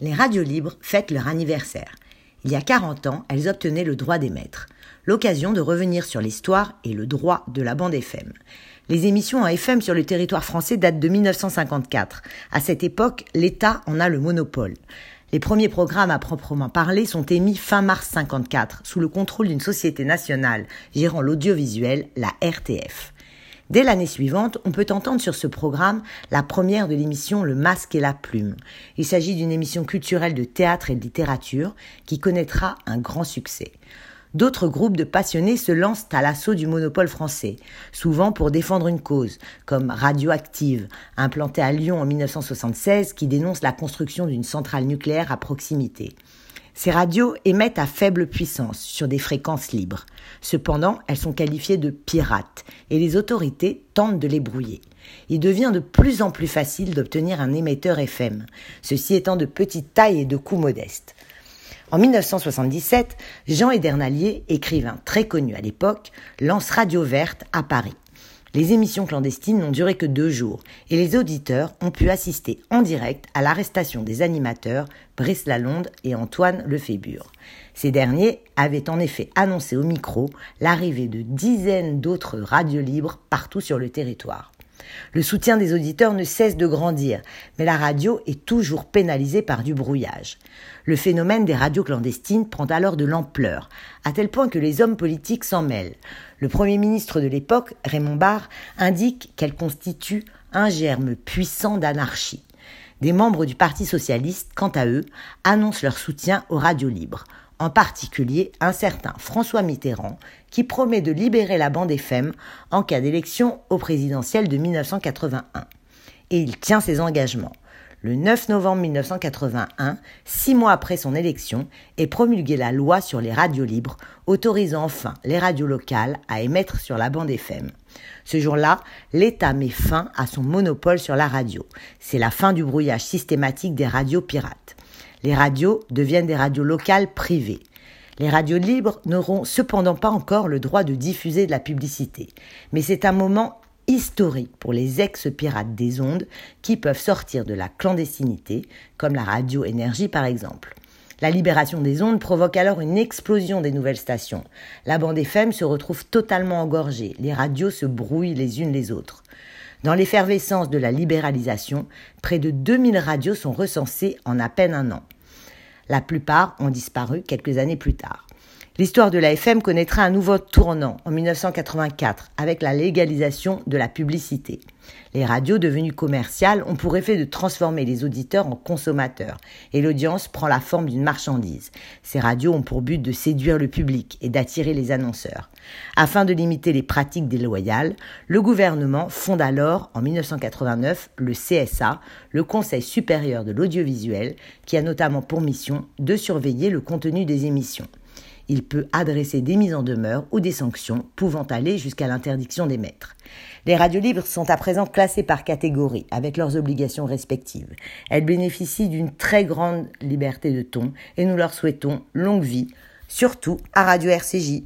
Les radios libres fêtent leur anniversaire. Il y a 40 ans, elles obtenaient le droit d'émettre, l'occasion de revenir sur l'histoire et le droit de la bande FM. Les émissions en FM sur le territoire français datent de 1954. À cette époque, l'État en a le monopole. Les premiers programmes à proprement parler sont émis fin mars 54 sous le contrôle d'une société nationale gérant l'audiovisuel, la RTF. Dès l'année suivante, on peut entendre sur ce programme la première de l'émission Le Masque et la Plume. Il s'agit d'une émission culturelle de théâtre et de littérature qui connaîtra un grand succès. D'autres groupes de passionnés se lancent à l'assaut du monopole français, souvent pour défendre une cause, comme Radioactive, implantée à Lyon en 1976, qui dénonce la construction d'une centrale nucléaire à proximité. Ces radios émettent à faible puissance sur des fréquences libres. Cependant, elles sont qualifiées de pirates et les autorités tentent de les brouiller. Il devient de plus en plus facile d'obtenir un émetteur FM, ceci étant de petite taille et de coût modeste. En 1977, Jean Edernalier, écrivain très connu à l'époque, lance Radio Verte à Paris. Les émissions clandestines n'ont duré que deux jours et les auditeurs ont pu assister en direct à l'arrestation des animateurs Brice Lalonde et Antoine Lefébure. Ces derniers avaient en effet annoncé au micro l'arrivée de dizaines d'autres radios libres partout sur le territoire. Le soutien des auditeurs ne cesse de grandir, mais la radio est toujours pénalisée par du brouillage. Le phénomène des radios clandestines prend alors de l'ampleur, à tel point que les hommes politiques s'en mêlent. Le Premier ministre de l'époque, Raymond Barre, indique qu'elle constitue un germe puissant d'anarchie. Des membres du Parti socialiste, quant à eux, annoncent leur soutien aux radios libres en particulier un certain François Mitterrand, qui promet de libérer la bande FM en cas d'élection au présidentiel de 1981. Et il tient ses engagements. Le 9 novembre 1981, six mois après son élection, est promulguée la loi sur les radios libres, autorisant enfin les radios locales à émettre sur la bande FM. Ce jour-là, l'État met fin à son monopole sur la radio. C'est la fin du brouillage systématique des radios pirates les radios deviennent des radios locales privées. Les radios libres n'auront cependant pas encore le droit de diffuser de la publicité. Mais c'est un moment historique pour les ex-pirates des ondes qui peuvent sortir de la clandestinité, comme la radio énergie par exemple. La libération des ondes provoque alors une explosion des nouvelles stations. La bande FM se retrouve totalement engorgée, les radios se brouillent les unes les autres. Dans l'effervescence de la libéralisation, près de 2000 radios sont recensées en à peine un an. La plupart ont disparu quelques années plus tard. L'histoire de la FM connaîtra un nouveau tournant en 1984 avec la légalisation de la publicité. Les radios devenues commerciales ont pour effet de transformer les auditeurs en consommateurs et l'audience prend la forme d'une marchandise. Ces radios ont pour but de séduire le public et d'attirer les annonceurs. Afin de limiter les pratiques déloyales, le gouvernement fonde alors en 1989 le CSA, le Conseil supérieur de l'audiovisuel, qui a notamment pour mission de surveiller le contenu des émissions il peut adresser des mises en demeure ou des sanctions pouvant aller jusqu'à l'interdiction d'émettre. Les radios libres sont à présent classées par catégorie avec leurs obligations respectives. Elles bénéficient d'une très grande liberté de ton et nous leur souhaitons longue vie, surtout à Radio RCJ.